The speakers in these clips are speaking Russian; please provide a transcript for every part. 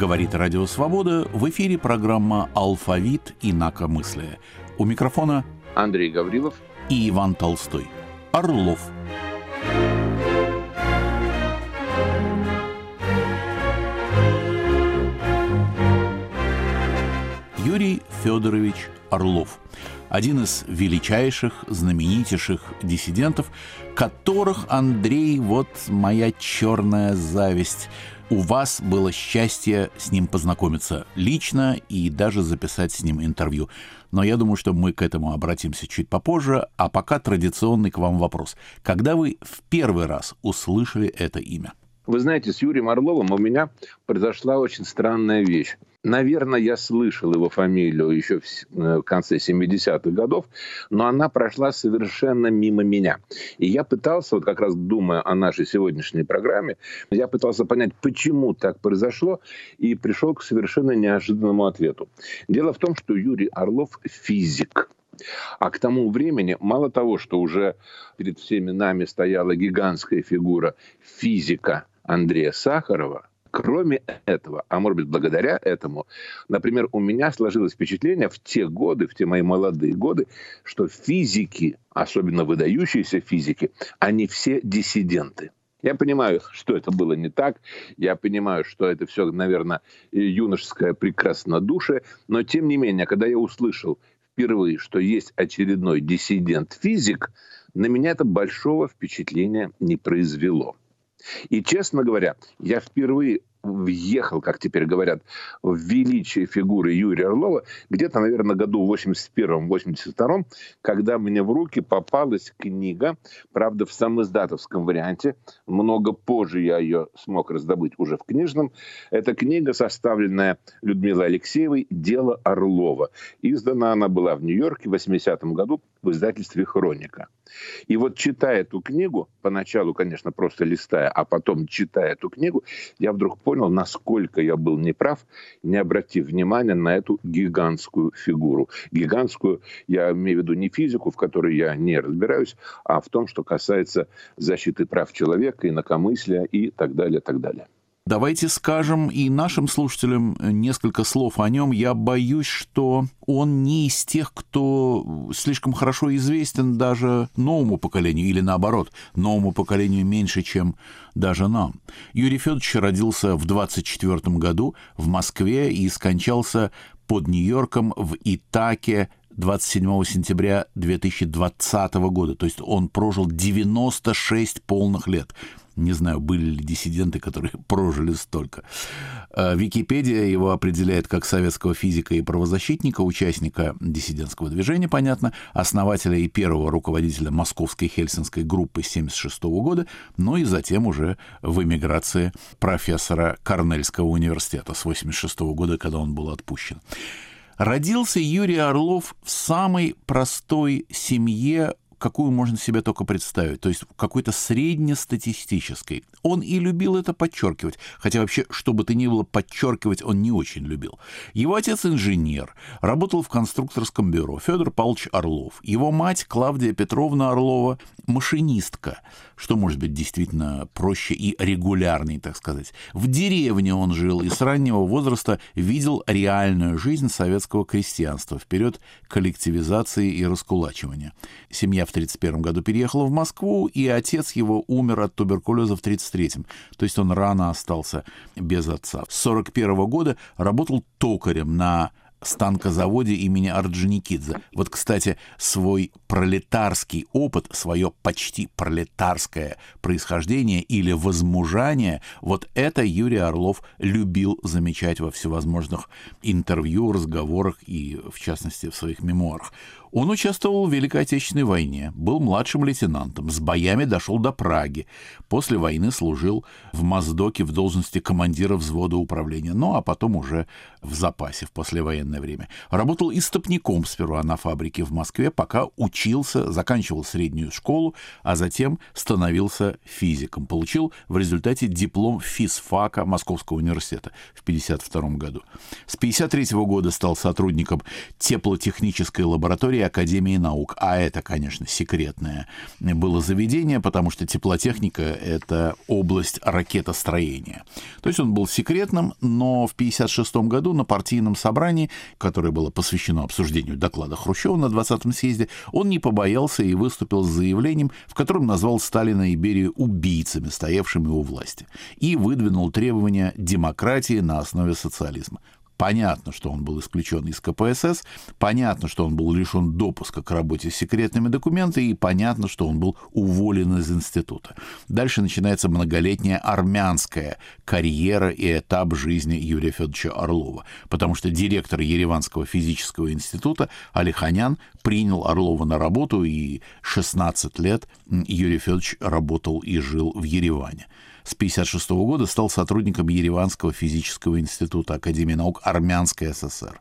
Говорит Радио Свобода. В эфире программа «Алфавит. Инакомыслие». У микрофона Андрей Гаврилов и Иван Толстой. Орлов. Юрий Федорович Орлов – один из величайших, знаменитейших диссидентов, которых, Андрей, вот моя черная зависть – у вас было счастье с ним познакомиться лично и даже записать с ним интервью. Но я думаю, что мы к этому обратимся чуть попозже, а пока традиционный к вам вопрос. Когда вы в первый раз услышали это имя? Вы знаете, с Юрием Орловым у меня произошла очень странная вещь. Наверное, я слышал его фамилию еще э, в конце 70-х годов, но она прошла совершенно мимо меня. И я пытался, вот как раз думая о нашей сегодняшней программе, я пытался понять, почему так произошло, и пришел к совершенно неожиданному ответу. Дело в том, что Юрий Орлов физик. А к тому времени мало того, что уже перед всеми нами стояла гигантская фигура физика Андрея Сахарова, Кроме этого, а может быть благодаря этому, например, у меня сложилось впечатление в те годы, в те мои молодые годы, что физики, особенно выдающиеся физики, они все диссиденты. Я понимаю, что это было не так. Я понимаю, что это все, наверное, юношеское прекраснодушие. Но, тем не менее, когда я услышал впервые, что есть очередной диссидент-физик, на меня это большого впечатления не произвело. И, честно говоря, я впервые въехал, как теперь говорят, в величие фигуры Юрия Орлова где-то, наверное, году в 81-82, когда мне в руки попалась книга, правда, в самоиздатовском варианте, много позже я ее смог раздобыть уже в книжном. Это книга, составленная Людмилой Алексеевой «Дело Орлова». Издана она была в Нью-Йорке в 80-м году в издательстве «Хроника». И вот читая эту книгу, поначалу, конечно, просто листая, а потом читая эту книгу, я вдруг понял, насколько я был неправ, не обратив внимания на эту гигантскую фигуру. Гигантскую, я имею в виду не физику, в которой я не разбираюсь, а в том, что касается защиты прав человека, инакомыслия и так далее, так далее. Давайте скажем и нашим слушателям несколько слов о нем. Я боюсь, что он не из тех, кто слишком хорошо известен даже новому поколению, или наоборот, новому поколению меньше, чем даже нам. Юрий Федорович родился в 24 году в Москве и скончался под Нью-Йорком в Итаке 27 сентября 2020 года. То есть он прожил 96 полных лет. Не знаю, были ли диссиденты, которые прожили столько. Э, Википедия его определяет как советского физика и правозащитника, участника диссидентского движения, понятно, основателя и первого руководителя московской хельсинской группы 1976 года, но и затем уже в эмиграции профессора Корнельского университета с 1986 года, когда он был отпущен. Родился Юрий Орлов в самой простой семье какую можно себе только представить, то есть какой-то среднестатистической. Он и любил это подчеркивать, хотя вообще, что бы то ни было, подчеркивать он не очень любил. Его отец инженер, работал в конструкторском бюро, Федор Павлович Орлов. Его мать Клавдия Петровна Орлова, машинистка, что может быть действительно проще и регулярней, так сказать. В деревне он жил и с раннего возраста видел реальную жизнь советского крестьянства вперед коллективизации и раскулачивания. Семья в 1931 году переехала в Москву, и отец его умер от туберкулеза в 1933. То есть он рано остался без отца. С 1941 года работал токарем на станкозаводе имени Орджоникидзе. Вот, кстати, свой пролетарский опыт, свое почти пролетарское происхождение или возмужание, вот это Юрий Орлов любил замечать во всевозможных интервью, разговорах и, в частности, в своих мемуарах. Он участвовал в Великой Отечественной войне, был младшим лейтенантом, с боями дошел до Праги. После войны служил в Моздоке в должности командира взвода управления, ну а потом уже в запасе, в послевоенной военное время. Работал истопником сперва на фабрике в Москве, пока учился, заканчивал среднюю школу, а затем становился физиком. Получил в результате диплом физфака Московского университета в 1952 году. С 1953 года стал сотрудником теплотехнической лаборатории Академии наук. А это, конечно, секретное было заведение, потому что теплотехника — это область ракетостроения. То есть он был секретным, но в 1956 году на партийном собрании, которое было посвящено обсуждению доклада Хрущева на 20-м съезде, он не побоялся и выступил с заявлением, в котором назвал Сталина и Берию убийцами, стоявшими у власти, и выдвинул требования демократии на основе социализма. Понятно, что он был исключен из КПСС, понятно, что он был лишен допуска к работе с секретными документами, и понятно, что он был уволен из института. Дальше начинается многолетняя армянская карьера и этап жизни Юрия Федоровича Орлова, потому что директор Ереванского физического института Алиханян принял Орлова на работу, и 16 лет Юрий Федорович работал и жил в Ереване с 1956 года стал сотрудником Ереванского физического института Академии наук Армянской ССР.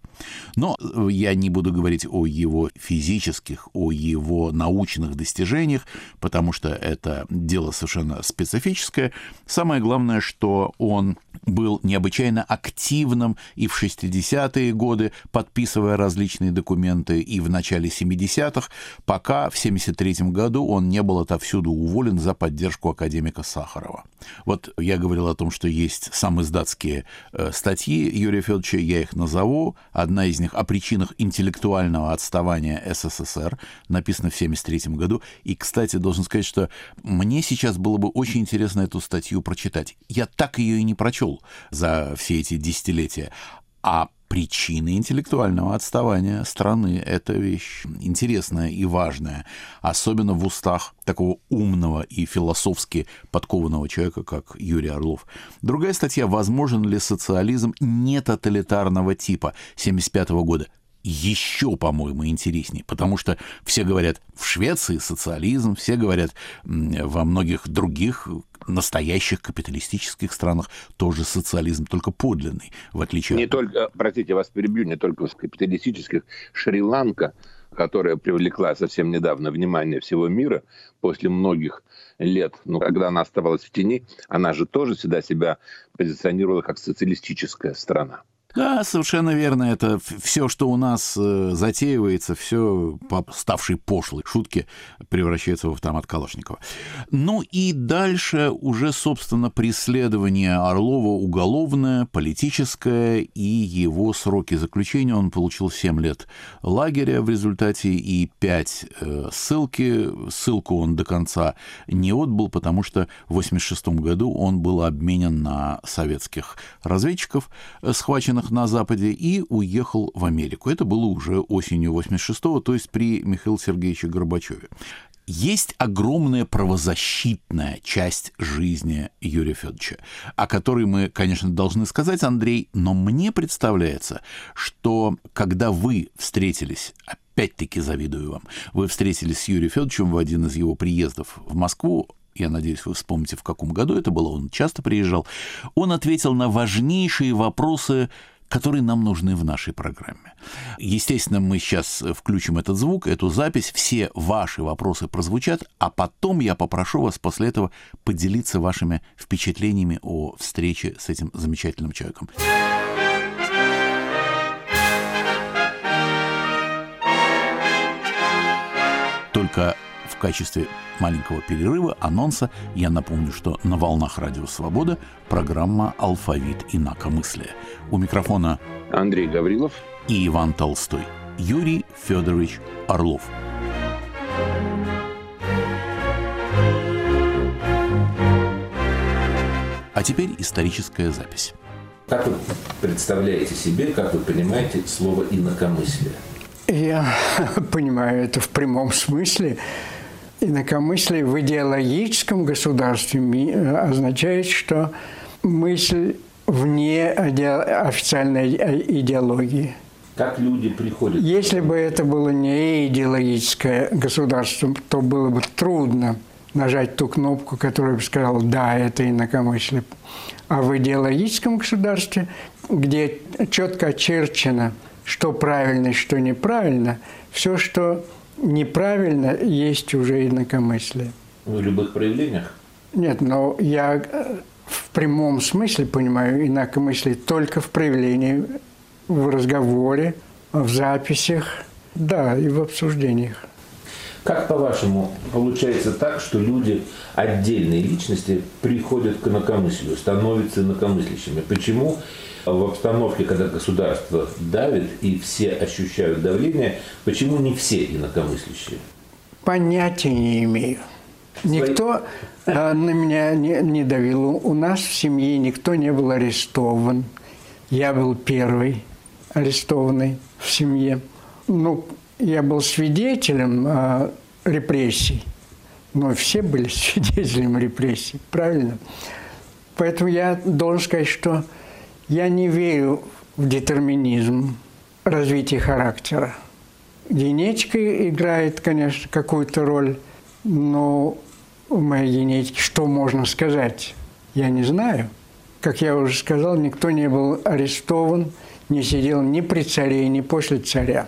Но э, я не буду говорить о его физических, о его научных достижениях, потому что это дело совершенно специфическое. Самое главное, что он был необычайно активным и в 60-е годы, подписывая различные документы, и в начале 70-х, пока в 73 году он не был отовсюду уволен за поддержку академика Сахарова. Вот я говорил о том, что есть самоиздатские э, статьи Юрия Федоровича, я их назову. Одна из них о причинах интеллектуального отставания СССР, написана в 73 году. И, кстати, должен сказать, что мне сейчас было бы очень интересно эту статью прочитать. Я так ее и не прочел за все эти десятилетия. А причины интеллектуального отставания страны. Это вещь интересная и важная, особенно в устах такого умного и философски подкованного человека, как Юрий Орлов. Другая статья «Возможен ли социализм не тоталитарного типа» 1975 года еще, по-моему, интереснее, потому что все говорят в Швеции социализм, все говорят во многих других настоящих капиталистических странах тоже социализм, только подлинный, в отличие не от... только, простите, вас перебью, не только в капиталистических. Шри-Ланка, которая привлекла совсем недавно внимание всего мира после многих лет, ну, когда она оставалась в тени, она же тоже всегда себя позиционировала как социалистическая страна. Да, совершенно верно. Это все, что у нас э, затеивается, все по ставшей пошлой шутки превращается в автомат Калашникова. Ну и дальше уже, собственно, преследование Орлова уголовное, политическое и его сроки заключения. Он получил 7 лет лагеря в результате и 5 э, ссылки. Ссылку он до конца не отбыл, потому что в 1986 году он был обменен на советских разведчиков, э, военных на Западе и уехал в Америку. Это было уже осенью 86-го, то есть при Михаиле Сергеевиче Горбачеве. Есть огромная правозащитная часть жизни Юрия Федоровича, о которой мы, конечно, должны сказать, Андрей, но мне представляется, что когда вы встретились, опять-таки завидую вам, вы встретились с Юрием Федоровичем в один из его приездов в Москву, я надеюсь, вы вспомните, в каком году это было, он часто приезжал, он ответил на важнейшие вопросы которые нам нужны в нашей программе. Естественно, мы сейчас включим этот звук, эту запись, все ваши вопросы прозвучат, а потом я попрошу вас после этого поделиться вашими впечатлениями о встрече с этим замечательным человеком. Только качестве маленького перерыва, анонса, я напомню, что на волнах Радио Свобода программа «Алфавит инакомыслия». У микрофона Андрей Гаврилов и Иван Толстой. Юрий Федорович Орлов. А теперь историческая запись. Как вы представляете себе, как вы понимаете слово «инакомыслие»? Я понимаю это в прямом смысле. Инакомыслие в идеологическом государстве э, означает, что мысль вне официальной э, идеологии. Как люди приходят? Если бы это было не идеологическое государство, то было бы трудно нажать ту кнопку, которая бы сказала «да, это инакомыслие». А в идеологическом государстве, где четко очерчено – что правильно, что неправильно, все, что неправильно, есть уже инакомыслие. В любых проявлениях? Нет, но я э, в прямом смысле понимаю инакомыслие только в проявлении, в разговоре, в записях, да, и в обсуждениях. Как, по-вашему, получается так, что люди, отдельные личности, приходят к инакомыслию, становятся инакомыслящими? Почему в обстановке, когда государство давит и все ощущают давление, почему не все инакомыслящие? Понятия не имею. Никто э, на меня не, не давил. У нас в семье никто не был арестован. Я был первый арестованный в семье. Ну, я был свидетелем э, репрессий. Но все были свидетелем репрессий, правильно? Поэтому я должен сказать, что я не верю в детерминизм развития характера. Генетика играет, конечно, какую-то роль, но в моей генетике что можно сказать, я не знаю. Как я уже сказал, никто не был арестован, не сидел ни при царе, ни после царя.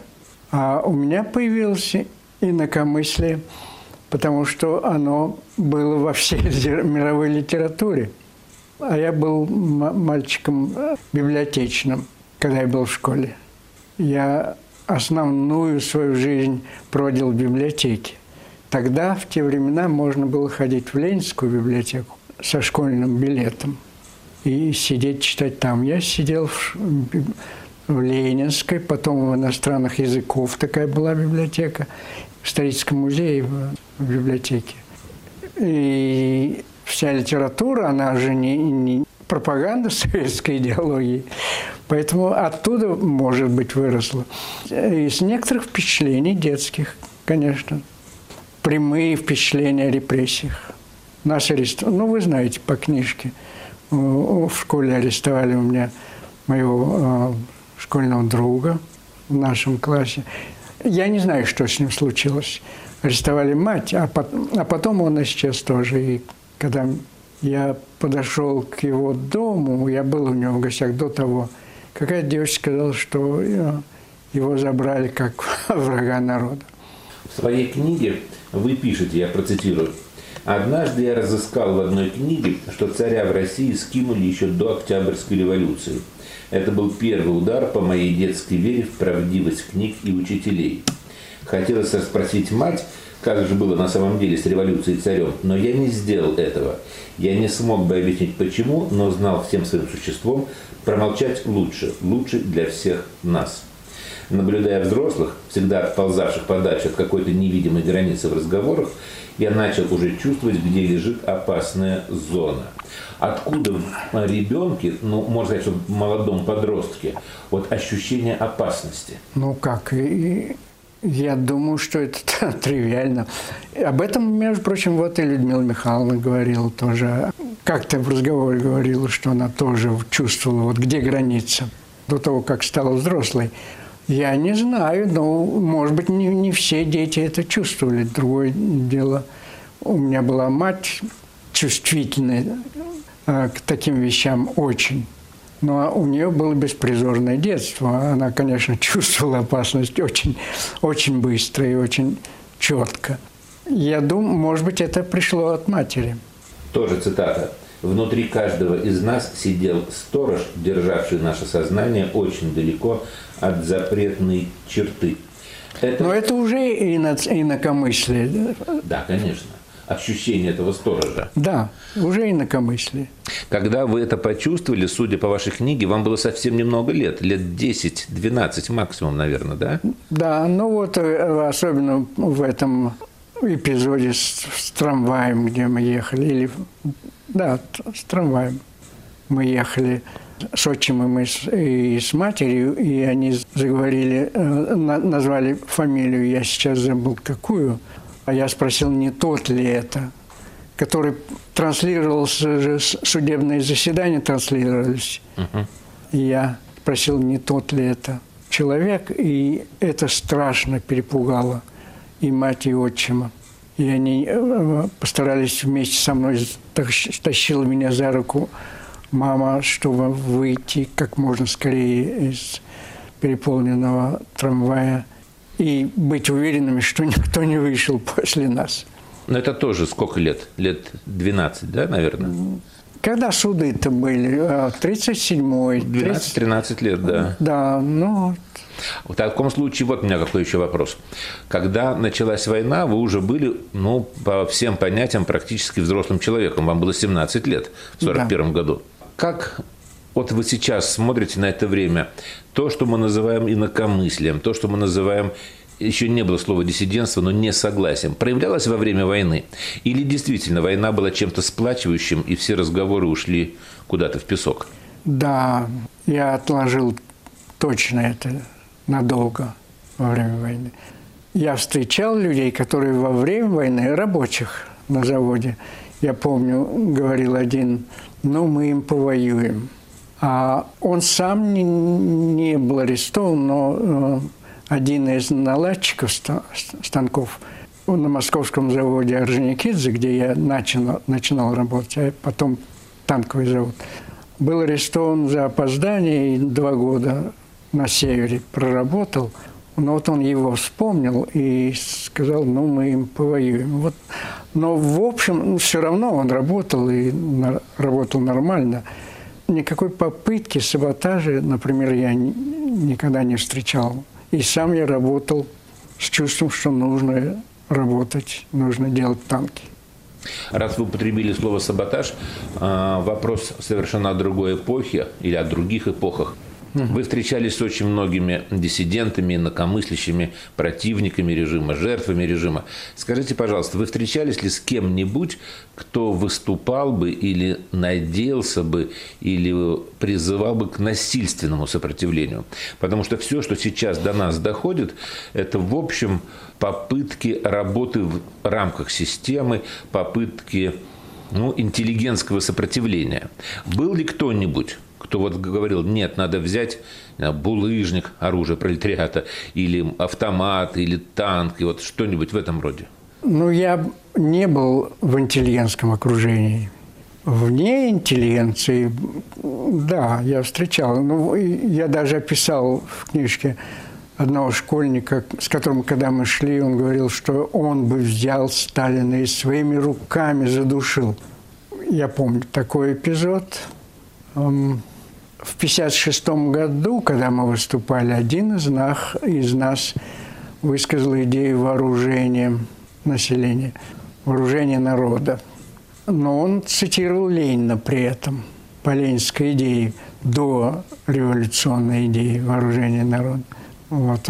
А у меня появилось инакомыслие, потому что оно было во всей мировой литературе – а я был мальчиком э, библиотечным, когда я был в школе. Я основную свою жизнь проводил в библиотеке. Тогда, в те времена, можно было ходить в Ленинскую библиотеку со школьным билетом и сидеть читать там. Я сидел в, в Ленинской, потом в иностранных языков такая была библиотека, в историческом музее в библиотеке. И вся литература, она же не, не пропаганда советской идеологии. Поэтому оттуда, может быть, выросло. Из некоторых впечатлений детских, конечно. Прямые впечатления о репрессиях. Нас арестовали. Ну, вы знаете по книжке. В школе арестовали у меня моего школьного друга в нашем классе. Я не знаю, что с ним случилось. Арестовали мать, а потом, а потом он исчез тоже. И когда я подошел к его дому, я был у него в гостях до того, какая девочка сказала, что э, его забрали как врага народа. В своей книге вы пишете, я процитирую, «Однажды я разыскал в одной книге, что царя в России скинули еще до Октябрьской революции. Это был первый удар по моей детской вере в правдивость книг и учителей. Хотелось расспросить мать, как же было на самом деле с революцией царем, но я не сделал этого. Я не смог бы объяснить почему, но знал всем своим существом, промолчать лучше, лучше для всех нас. Наблюдая взрослых, всегда отползавших подальше от какой-то невидимой границы в разговорах, я начал уже чувствовать, где лежит опасная зона. Откуда в ребенке, ну, можно сказать, в молодом подростке, вот ощущение опасности? Ну как, я думаю, что это тривиально. Об этом, между прочим, вот и Людмила Михайловна говорила тоже. Как-то в разговоре говорила, что она тоже чувствовала, вот где граница до того, как стала взрослой. Я не знаю, но, может быть, не, не все дети это чувствовали. Другое дело, у меня была мать чувствительная э, к таким вещам очень. Но у нее было беспризорное детство. Она, конечно, чувствовала опасность очень, очень быстро и очень четко. Я думаю, может быть, это пришло от матери. Тоже цитата. «Внутри каждого из нас сидел сторож, державший наше сознание очень далеко от запретной черты». Это... Но это уже инакомыслие. Да, конечно ощущение этого сторожа. Да, уже инакомыслие. Когда вы это почувствовали, судя по вашей книге, вам было совсем немного лет, лет 10-12 максимум, наверное, да? Да, ну вот э, особенно в этом эпизоде с, с трамваем, где мы ехали, или, да, с трамваем мы ехали с отчимом и с, и с матерью, и они заговорили, э, назвали фамилию, я сейчас забыл какую, а я спросил, не тот ли это, который транслировался же, судебные заседания транслировались. И я спросил, не тот ли это человек, и это страшно перепугало и мать, и отчима. И они э, постарались вместе со мной, тащила меня за руку мама, чтобы выйти как можно скорее из переполненного трамвая и быть уверенными, что никто не вышел после нас. Но это тоже сколько лет? Лет 12, да, наверное? Когда суды-то были? 37-й. 12-13 лет, да. Да, ну... В таком случае, вот у меня какой еще вопрос. Когда началась война, вы уже были, ну, по всем понятиям, практически взрослым человеком. Вам было 17 лет в 41 да. году. Как вот вы сейчас смотрите на это время, то, что мы называем инакомыслием, то, что мы называем еще не было слова диссидентство, но не согласием, проявлялось во время войны? Или действительно война была чем-то сплачивающим, и все разговоры ушли куда-то в песок? Да, я отложил точно это надолго во время войны. Я встречал людей, которые во время войны, рабочих на заводе, я помню, говорил один, ну, мы им повоюем. А он сам не, не был арестован, но э, один из наладчиков станков на московском заводе Орджоникидзе, где я начал, начинал работать, а потом танковый завод, был арестован за опоздание и два года на севере проработал. Но вот он его вспомнил и сказал, ну, мы им повоюем. Вот. Но, в общем, все равно он работал и работал нормально. Никакой попытки саботажа, например, я никогда не встречал. И сам я работал с чувством, что нужно работать, нужно делать танки. Раз вы употребили слово «саботаж», а, вопрос совершенно о другой эпохе или о других эпохах. Вы встречались с очень многими диссидентами, инакомыслящими, противниками режима, жертвами режима. Скажите, пожалуйста, вы встречались ли с кем-нибудь, кто выступал бы или надеялся бы, или призывал бы к насильственному сопротивлению? Потому что все, что сейчас до нас доходит, это, в общем, попытки работы в рамках системы, попытки ну, интеллигентского сопротивления. Был ли кто-нибудь, кто вот говорил, нет, надо взять булыжник, оружие пролетариата, или автомат, или танк, и вот что-нибудь в этом роде? Ну, я не был в интеллигентском окружении. Вне интеллигенции, да, я встречал. Ну, я даже описал в книжке одного школьника, с которым, когда мы шли, он говорил, что он бы взял Сталина и своими руками задушил. Я помню такой эпизод. В 1956 году, когда мы выступали, один из нас, из нас высказал идею вооружения населения, вооружения народа. Но он цитировал Ленина при этом, по ленинской идее, до революционной идеи вооружения народа. Вот.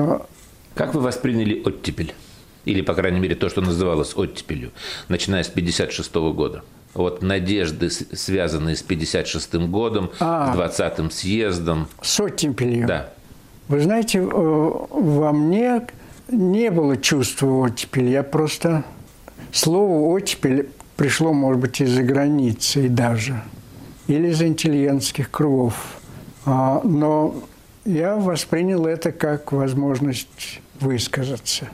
Как вы восприняли оттепель? Или, по крайней мере, то, что называлось оттепелью, начиная с 1956 года? Вот надежды, связанные с 56-м годом, а, с 20-м съездом. С оттепелью? Да. Вы знаете, э, во мне не было чувства оттепели. Я просто... Слово «оттепель» пришло, может быть, из-за границы даже. Или из интеллигентских кругов. А, но я воспринял это как возможность высказаться.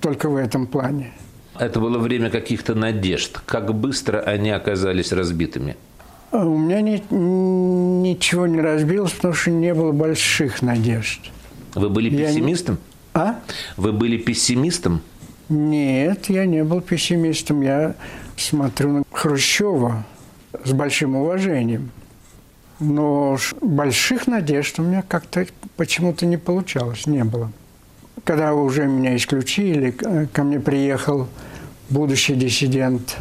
Только в этом плане. Это было время каких-то надежд. Как быстро они оказались разбитыми? А у меня не, ничего не разбилось, потому что не было больших надежд. Вы были пессимистом? Я... А? Вы были пессимистом? Нет, я не был пессимистом. Я смотрю на Хрущева с большим уважением. Но больших надежд у меня как-то почему-то не получалось, не было. Когда уже меня исключили, ко мне приехал будущий диссидент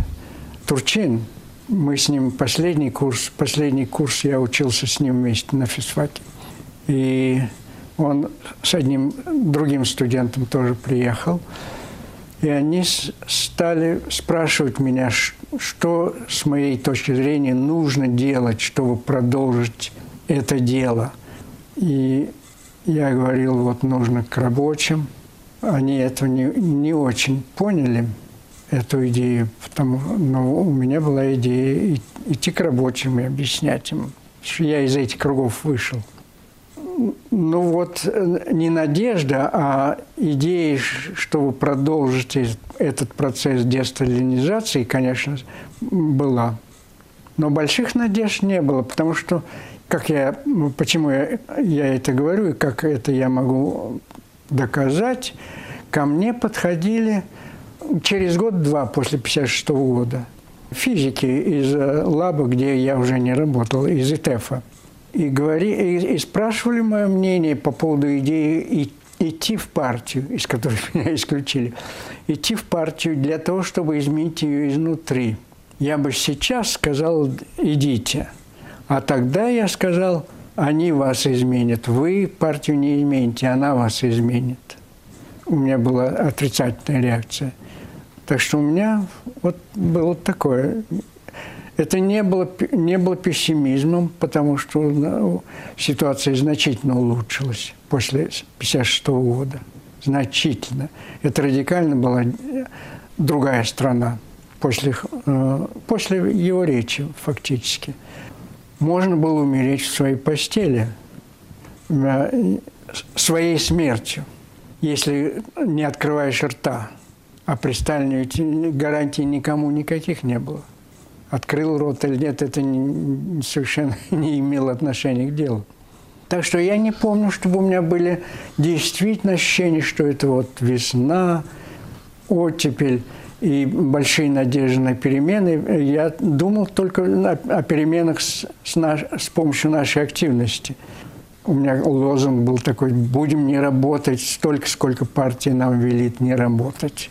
Турчин. Мы с ним последний курс, последний курс я учился с ним вместе на физфаке. И он с одним другим студентом тоже приехал. И они стали спрашивать меня, что с моей точки зрения нужно делать, чтобы продолжить это дело. И я говорил, вот нужно к рабочим. Они этого не, не очень поняли, эту идею, потому, но у меня была идея идти к рабочим и объяснять им, что я из этих кругов вышел. Ну вот не надежда, а идея, чтобы продолжить этот процесс десталинизации, конечно, была. Но больших надежд не было, потому что как я, почему я, я это говорю и как это я могу доказать, ко мне подходили через год-два после 56 года физики из э, лаба, где я уже не работал, из ИТЭФа. И, говори, и, и спрашивали мое мнение по поводу идеи идти в партию, из которой меня исключили, идти в партию для того, чтобы изменить ее изнутри. Я бы сейчас сказал, идите. А тогда я сказал, они вас изменят. Вы партию не измените, она вас изменит. У меня была отрицательная реакция. Так что у меня вот было такое. Это не было, не было пессимизмом, потому что ситуация значительно улучшилась после 1956 года. Значительно. Это радикально была другая страна после, э, после его речи фактически. Можно было умереть в своей постели, э, своей смертью, если не открываешь рта. А при Сталине гарантий никому никаких не было. Открыл рот или нет, это не, совершенно не имело отношения к делу. Так что я не помню, чтобы у меня были действительно ощущения, что это вот весна, оттепель и большие надежды на перемены. Я думал только о, переменах с, с, наш, с помощью нашей активности. У меня лозунг был такой, будем не работать столько, сколько партия нам велит не работать.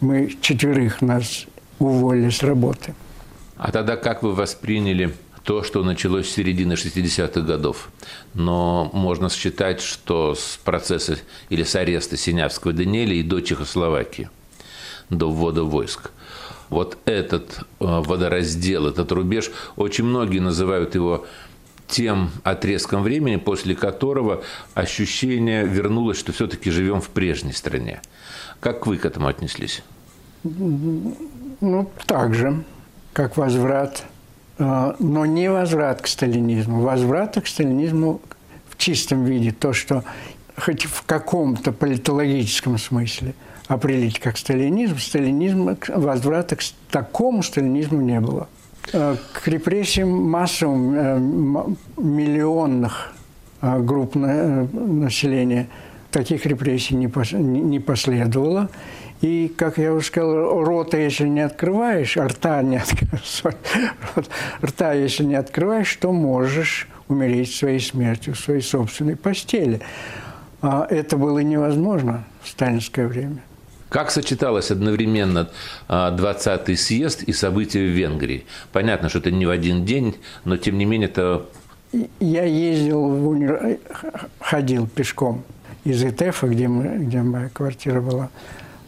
Мы четверых нас уволили с работы. А тогда как вы восприняли то, что началось с середины 60-х годов. Но можно считать, что с процесса или с ареста Синявского Даниэля и до Чехословакии, до ввода войск. Вот этот э, водораздел, этот рубеж, очень многие называют его тем отрезком времени, после которого ощущение вернулось, что все-таки живем в прежней стране. Как вы к этому отнеслись? Ну, так же, как возврат а, но не возврат к сталинизму. Возврат к сталинизму в чистом виде, то, что хоть в каком-то политологическом смысле определить как сталинизм, сталинизм, возврата к такому сталинизму не было. А, к репрессиям массовым э, миллионных а, групп населения таких репрессий не последовало. И, как я уже сказал, рота, если не открываешь, рта, не рта, если не открываешь, то можешь умереть своей смертью в своей собственной постели. А это было невозможно в сталинское время. Как сочеталось одновременно 20-й а, съезд и события в Венгрии? Понятно, что это не в один день, но тем не менее это... Я ездил, в универ... ходил пешком из ИТЭФа, где, мы, где моя квартира была,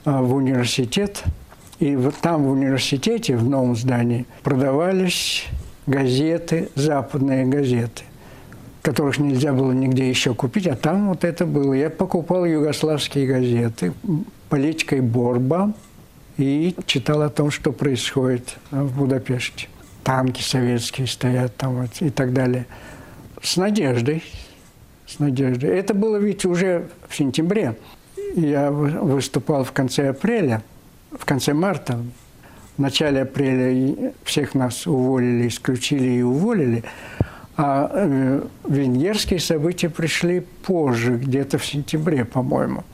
а, в университет. И вот там в университете, в новом здании, продавались газеты, западные газеты, которых нельзя было нигде еще купить, а там вот это было. Я покупал югославские газеты, политикой Борба, и читал о том, что происходит в Будапеште. Танки советские стоят там вот, и так далее. С надеждой, с надеждой. Это было ведь уже в сентябре я выступал в конце апреля, в конце марта. В начале апреля всех нас уволили, исключили и уволили. А э, венгерские события пришли позже, где-то в сентябре, по-моему.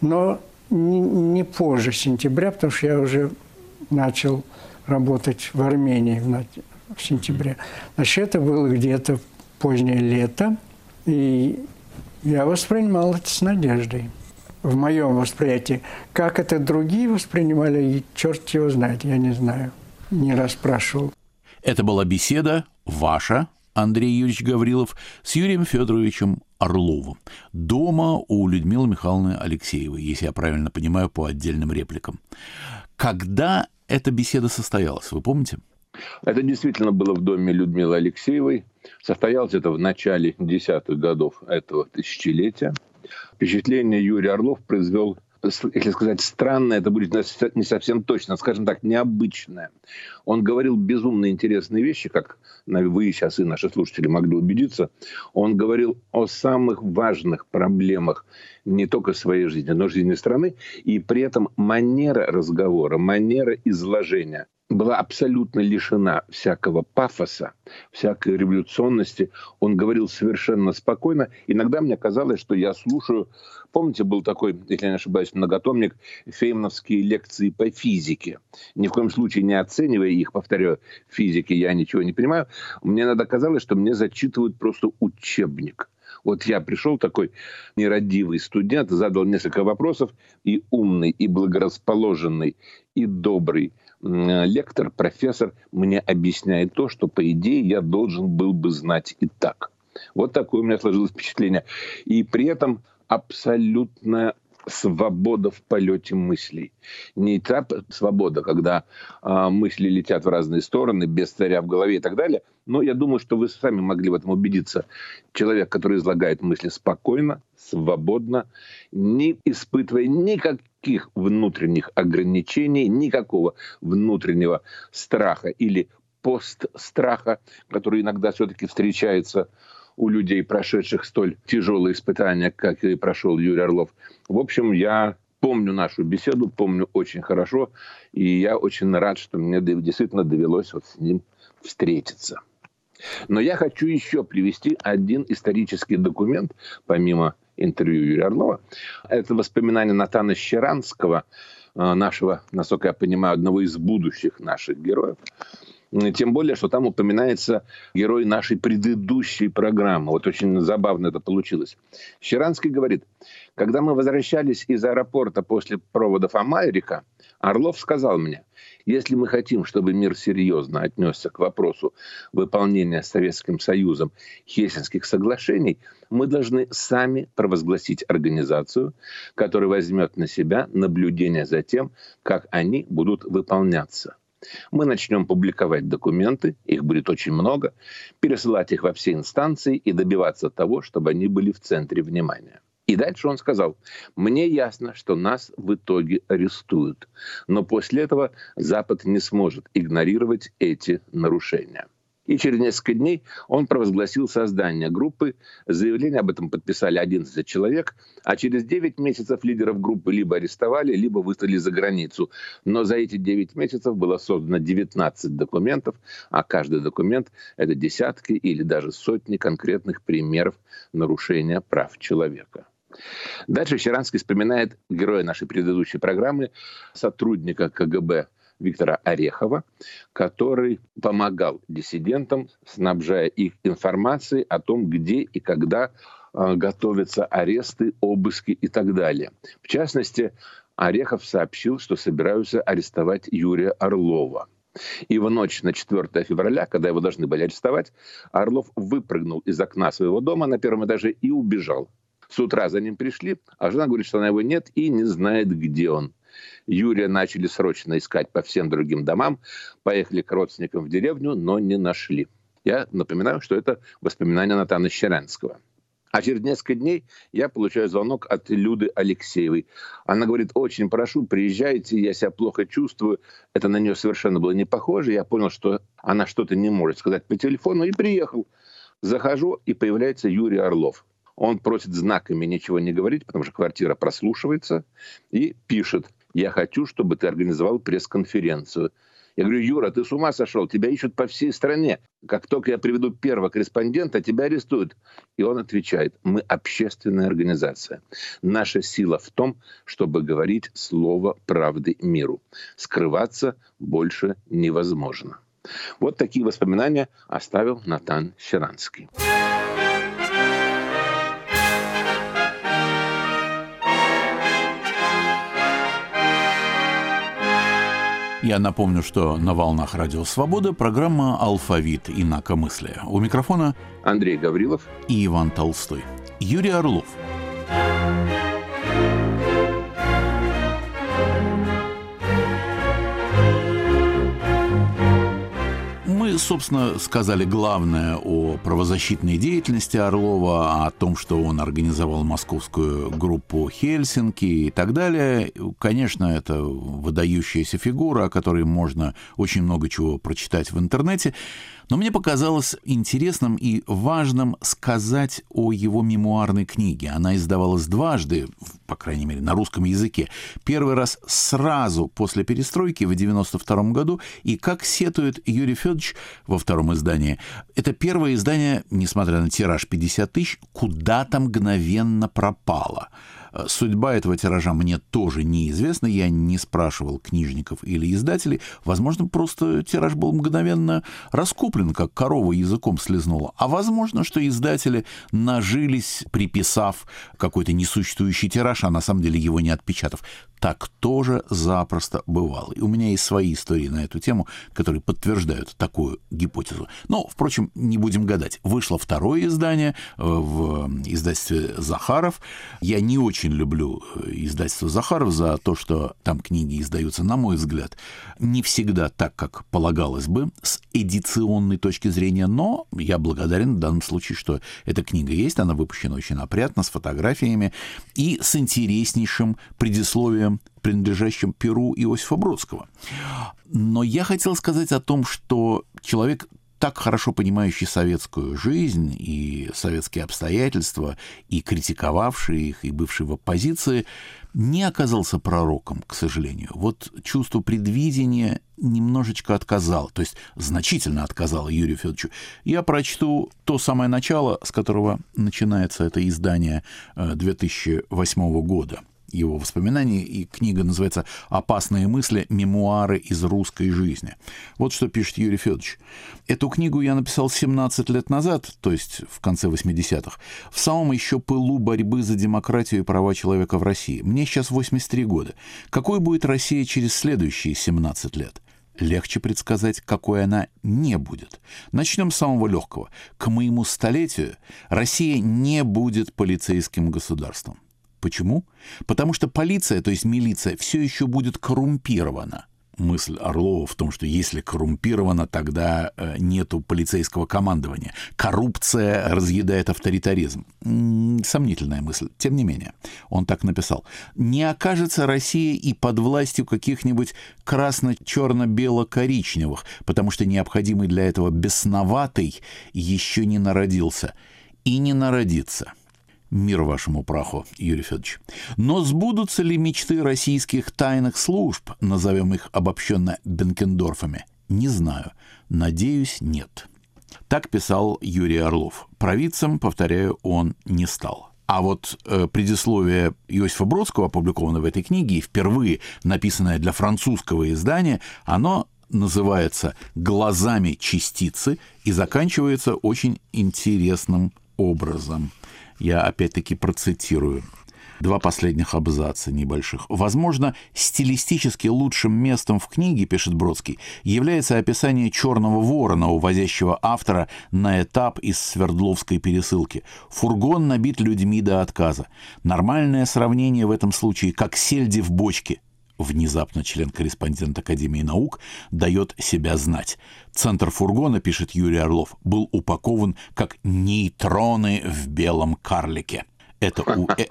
Но не, позже сентября, потому что я уже начал работать в Армении в, в сентябре. Значит, это было где-то позднее лето, и я воспринимал это с надеждой в моем восприятии. Как это другие воспринимали, и черт его знает, я не знаю. Не расспрашивал. Это была беседа ваша, Андрей Юрьевич Гаврилов, с Юрием Федоровичем Орловым. Дома у Людмилы Михайловны Алексеевой, если я правильно понимаю, по отдельным репликам. Когда эта беседа состоялась, вы помните? Это действительно было в доме Людмилы Алексеевой. Состоялось это в начале десятых годов этого тысячелетия впечатление Юрий Орлов произвел если сказать странное, это будет не совсем точно, скажем так, необычное. Он говорил безумно интересные вещи, как вы сейчас и наши слушатели могли убедиться. Он говорил о самых важных проблемах не только своей жизни, но и жизни страны. И при этом манера разговора, манера изложения была абсолютно лишена всякого пафоса, всякой революционности. Он говорил совершенно спокойно. Иногда мне казалось, что я слушаю... Помните, был такой, если я не ошибаюсь, многотомник «Феймновские лекции по физике». Ни в коем случае не оценивая их, повторяю, физики я ничего не понимаю. Мне иногда казалось, что мне зачитывают просто учебник. Вот я пришел такой нерадивый студент, задал несколько вопросов, и умный, и благорасположенный, и добрый лектор, профессор мне объясняет то, что, по идее, я должен был бы знать и так. Вот такое у меня сложилось впечатление. И при этом абсолютная свобода в полете мыслей. Не та свобода, когда э, мысли летят в разные стороны, без царя в голове и так далее. Но я думаю, что вы сами могли в этом убедиться. Человек, который излагает мысли спокойно, свободно, не испытывая никаких внутренних ограничений, никакого внутреннего страха или постстраха, который иногда все-таки встречается у людей, прошедших столь тяжелые испытания, как и прошел Юрий Орлов. В общем, я помню нашу беседу, помню очень хорошо, и я очень рад, что мне действительно довелось вот с ним встретиться. Но я хочу еще привести один исторический документ, помимо интервью Юрия Орлова. Это воспоминания Натана Щеранского, э, нашего, насколько я понимаю, одного из будущих наших героев. Тем более, что там упоминается герой нашей предыдущей программы. Вот очень забавно это получилось. Щеранский говорит, когда мы возвращались из аэропорта после проводов Амайрика, Орлов сказал мне, если мы хотим, чтобы мир серьезно отнесся к вопросу выполнения Советским Союзом Хельсинских соглашений, мы должны сами провозгласить организацию, которая возьмет на себя наблюдение за тем, как они будут выполняться. Мы начнем публиковать документы, их будет очень много, пересылать их во все инстанции и добиваться того, чтобы они были в центре внимания. И дальше он сказал, мне ясно, что нас в итоге арестуют, но после этого Запад не сможет игнорировать эти нарушения. И через несколько дней он провозгласил создание группы. Заявление об этом подписали 11 человек. А через 9 месяцев лидеров группы либо арестовали, либо выслали за границу. Но за эти 9 месяцев было создано 19 документов, а каждый документ – это десятки или даже сотни конкретных примеров нарушения прав человека. Дальше Щеранский вспоминает героя нашей предыдущей программы, сотрудника КГБ Виктора Орехова, который помогал диссидентам, снабжая их информацией о том, где и когда э, готовятся аресты, обыски и так далее. В частности, Орехов сообщил, что собираются арестовать Юрия Орлова. И в ночь на 4 февраля, когда его должны были арестовать, Орлов выпрыгнул из окна своего дома на первом этаже и убежал. С утра за ним пришли, а жена говорит, что она его нет и не знает, где он. Юрия начали срочно искать по всем другим домам, поехали к родственникам в деревню, но не нашли. Я напоминаю, что это воспоминания Натана Щерянского. А через несколько дней я получаю звонок от Люды Алексеевой. Она говорит, очень прошу, приезжайте, я себя плохо чувствую. Это на нее совершенно было не похоже. Я понял, что она что-то не может сказать по телефону и приехал. Захожу, и появляется Юрий Орлов. Он просит знаками ничего не говорить, потому что квартира прослушивается, и пишет, я хочу, чтобы ты организовал пресс-конференцию. Я говорю, Юра, ты с ума сошел, тебя ищут по всей стране. Как только я приведу первого корреспондента, тебя арестуют. И он отвечает, мы общественная организация. Наша сила в том, чтобы говорить слово правды миру. Скрываться больше невозможно. Вот такие воспоминания оставил Натан Щеранский. Я напомню, что на волнах Радио Свобода программа «Алфавит. Инакомыслия». У микрофона Андрей Гаврилов и Иван Толстой. Юрий Орлов. Собственно, сказали главное о правозащитной деятельности Орлова, о том, что он организовал московскую группу Хельсинки и так далее. Конечно, это выдающаяся фигура, о которой можно очень много чего прочитать в интернете. Но мне показалось интересным и важным сказать о его мемуарной книге. Она издавалась дважды, по крайней мере, на русском языке. Первый раз сразу после перестройки в 92 году, и, как сетует Юрий Федорович во втором издании, это первое издание, несмотря на тираж 50 тысяч, куда-то мгновенно пропало – судьба этого тиража мне тоже неизвестна. Я не спрашивал книжников или издателей. Возможно, просто тираж был мгновенно раскуплен, как корова языком слезнула. А возможно, что издатели нажились, приписав какой-то несуществующий тираж, а на самом деле его не отпечатав. Так тоже запросто бывало. И у меня есть свои истории на эту тему, которые подтверждают такую гипотезу. Но, впрочем, не будем гадать. Вышло второе издание э, в издательстве «Захаров». Я не очень люблю э, издательство «Захаров» за то, что там книги издаются, на мой взгляд, не всегда так, как полагалось бы, с эдиционной точки зрения, но я благодарен в данном случае, что эта книга есть, она выпущена очень опрятно, с фотографиями и с интереснейшим предисловием принадлежащим Перу Иосифа Бродского. Но я хотел сказать о том, что человек так хорошо понимающий советскую жизнь и советские обстоятельства, и критиковавший их, и бывший в оппозиции, не оказался пророком, к сожалению. Вот чувство предвидения немножечко отказал, то есть значительно отказал Юрию Федоровичу. Я прочту то самое начало, с которого начинается это издание 2008 э, года – его воспоминаний, и книга называется «Опасные мысли. Мемуары из русской жизни». Вот что пишет Юрий Федорович. Эту книгу я написал 17 лет назад, то есть в конце 80-х, в самом еще пылу борьбы за демократию и права человека в России. Мне сейчас 83 года. Какой будет Россия через следующие 17 лет? Легче предсказать, какой она не будет. Начнем с самого легкого. К моему столетию Россия не будет полицейским государством. Почему? Потому что полиция, то есть милиция, все еще будет коррумпирована. Мысль Орлова в том, что если коррумпировано, тогда э, нету полицейского командования. Коррупция разъедает авторитаризм. Сомнительная мысль. Тем не менее, он так написал. Не окажется Россия и под властью каких-нибудь красно-черно-бело-коричневых, потому что необходимый для этого бесноватый еще не народился и не народится. Мир вашему праху, Юрий Федорович. Но сбудутся ли мечты российских тайных служб, назовем их обобщенно Бенкендорфами? Не знаю. Надеюсь, нет. Так писал Юрий Орлов. Провидцем, повторяю, он не стал. А вот э, предисловие Иосифа Бродского, опубликованное в этой книге, впервые написанное для французского издания, оно называется «Глазами частицы» и заканчивается очень интересным образом – я опять-таки процитирую два последних абзаца небольших. Возможно, стилистически лучшим местом в книге, пишет Бродский, является описание черного ворона, увозящего автора на этап из Свердловской пересылки. Фургон набит людьми до отказа. Нормальное сравнение в этом случае, как сельди в бочке – внезапно член-корреспондент Академии наук, дает себя знать. Центр фургона, пишет Юрий Орлов, был упакован как нейтроны в белом карлике. Это, у, э,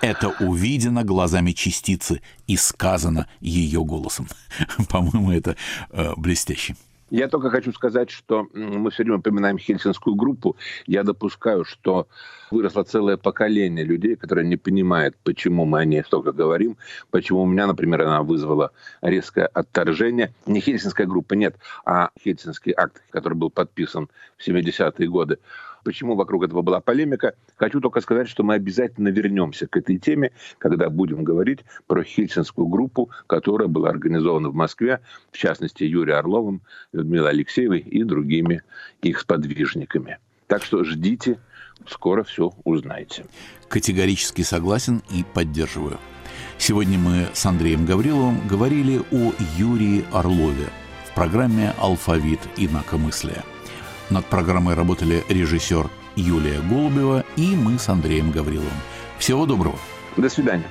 это увидено глазами частицы и сказано ее голосом. По-моему, это э, блестяще. Я только хочу сказать, что мы все время упоминаем хельсинскую группу. Я допускаю, что выросло целое поколение людей, которые не понимают, почему мы о ней столько говорим, почему у меня, например, она вызвала резкое отторжение. Не хельсинская группа, нет, а хельсинский акт, который был подписан в 70-е годы почему вокруг этого была полемика. Хочу только сказать, что мы обязательно вернемся к этой теме, когда будем говорить про хельсинскую группу, которая была организована в Москве, в частности, Юрием Орловым, Людмилой Алексеевой и другими их сподвижниками. Так что ждите, скоро все узнаете. Категорически согласен и поддерживаю. Сегодня мы с Андреем Гавриловым говорили о Юрии Орлове в программе «Алфавит инакомыслия». Над программой работали режиссер Юлия Голубева и мы с Андреем Гавриловым. Всего доброго. До свидания.